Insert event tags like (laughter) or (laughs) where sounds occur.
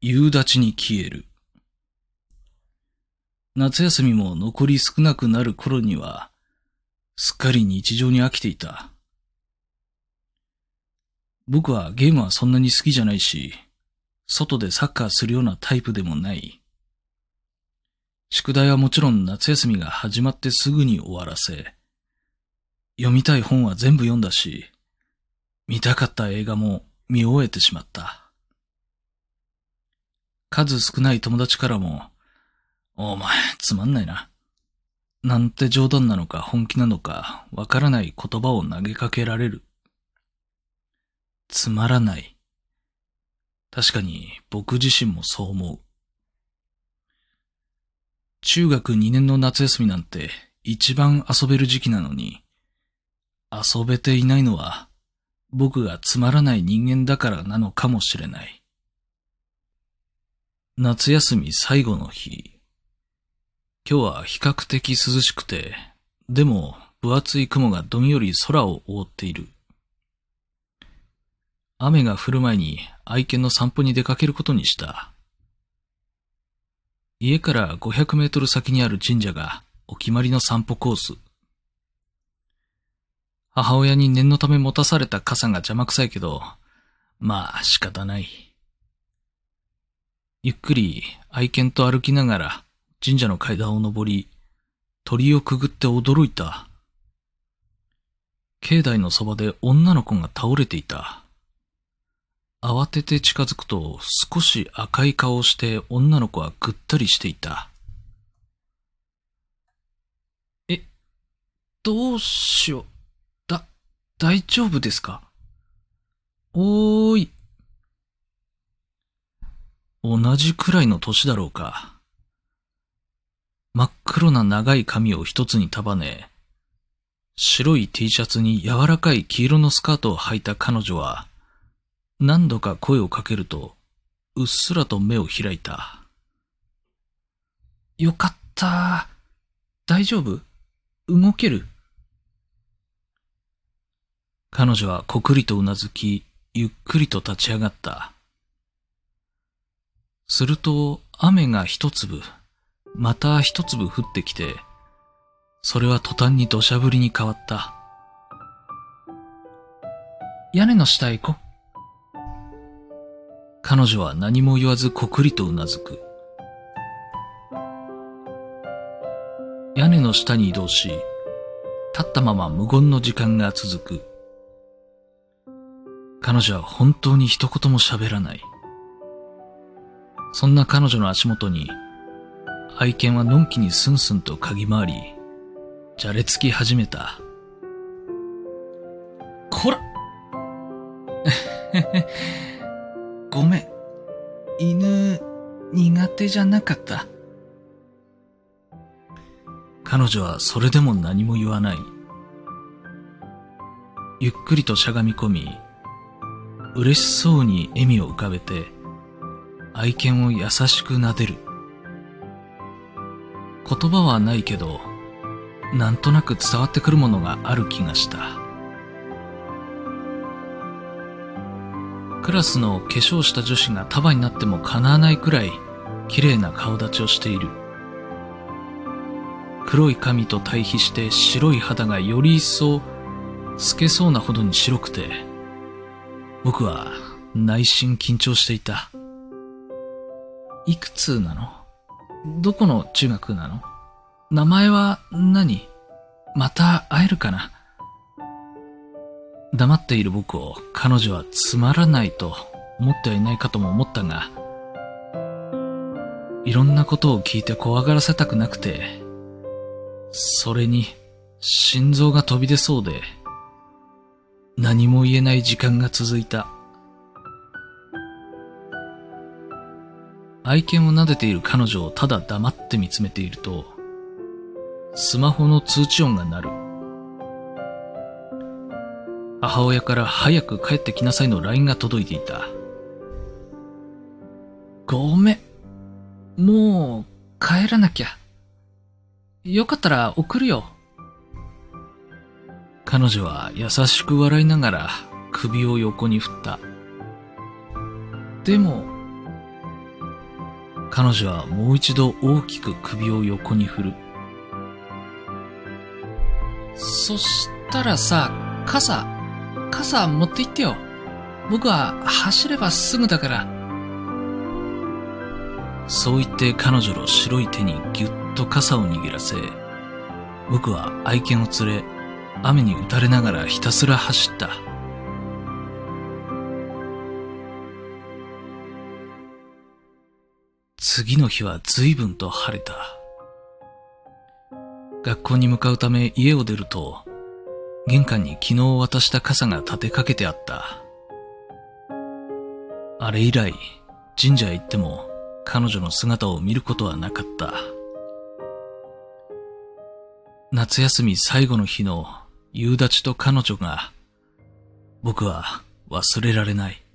夕立に消える。夏休みも残り少なくなる頃には、すっかり日常に飽きていた。僕はゲームはそんなに好きじゃないし、外でサッカーするようなタイプでもない。宿題はもちろん夏休みが始まってすぐに終わらせ、読みたい本は全部読んだし、見たかった映画も見終えてしまった。数少ない友達からも、お前、つまんないな。なんて冗談なのか本気なのかわからない言葉を投げかけられる。つまらない。確かに僕自身もそう思う。中学2年の夏休みなんて一番遊べる時期なのに、遊べていないのは僕がつまらない人間だからなのかもしれない。夏休み最後の日。今日は比較的涼しくて、でも分厚い雲がどんより空を覆っている。雨が降る前に愛犬の散歩に出かけることにした。家から500メートル先にある神社がお決まりの散歩コース。母親に念のため持たされた傘が邪魔くさいけど、まあ仕方ない。ゆっくり愛犬と歩きながら神社の階段を登り、鳥をくぐって驚いた。境内のそばで女の子が倒れていた。慌てて近づくと少し赤い顔をして女の子はぐったりしていた。え、どうしよう。だ、大丈夫ですか？おーい。同じくらいの年だろうか。真っ黒な長い髪を一つに束ね、白い T シャツに柔らかい黄色のスカートを履いた彼女は、何度か声をかけると、うっすらと目を開いた。よかった。大丈夫？動ける？彼女はこくりとうなずき、ゆっくりと立ち上がった。すると、雨が一粒、また一粒降ってきて、それは途端に土砂降りに変わった。屋根の下へ行こ。彼女は何も言わずこくりとうなずく。屋根の下に移動し、立ったまま無言の時間が続く。彼女は本当に一言も喋らない。そんな彼女の足元に、愛犬はのんきにスンスンと嗅ぎ回り、じゃれつき始めた。こら (laughs) ごめん。犬、苦手じゃなかった。彼女はそれでも何も言わない。ゆっくりとしゃがみ込み、嬉しそうに笑みを浮かべて、愛犬を優しく撫でる。言葉はないけど、なんとなく伝わってくるものがある気がした。クラスの化粧した女子が束になっても叶わないくらい綺麗な顔立ちをしている。黒い髪と対比して白い肌がより一層透けそうなほどに白くて、僕は内心緊張していた。いくつなの？どこの中学なの？名前は何？また会えるかな？黙っている僕を彼女はつまらないと思ってはいないかとも思ったが、いろんなことを聞いて怖がらせたくなくて、それに心臓が飛び出そうで、何も言えない時間が続いた。愛犬を撫でている彼女をただ黙って見つめていると、スマホの通知音が鳴る。母親から早く帰ってきなさいの LINE が届いていた。ごめん。もう帰らなきゃ。よかったら送るよ。彼女は優しく笑いながら首を横に振った。でも、彼女はもう一度大きく首を横に振る。そしたらさ、傘、傘持って行ってよ。僕は走ればすぐだから。そう言って彼女の白い手にぎゅっと傘を握らせ、僕は愛犬を連れ、雨に打たれながらひたすら走った。次の日は随分と晴れた。学校に向かうため家を出ると、玄関に昨日渡した傘が立てかけてあった。あれ以来、神社へ行っても彼女の姿を見ることはなかった。夏休み最後の日の夕立と彼女が、僕は忘れられない。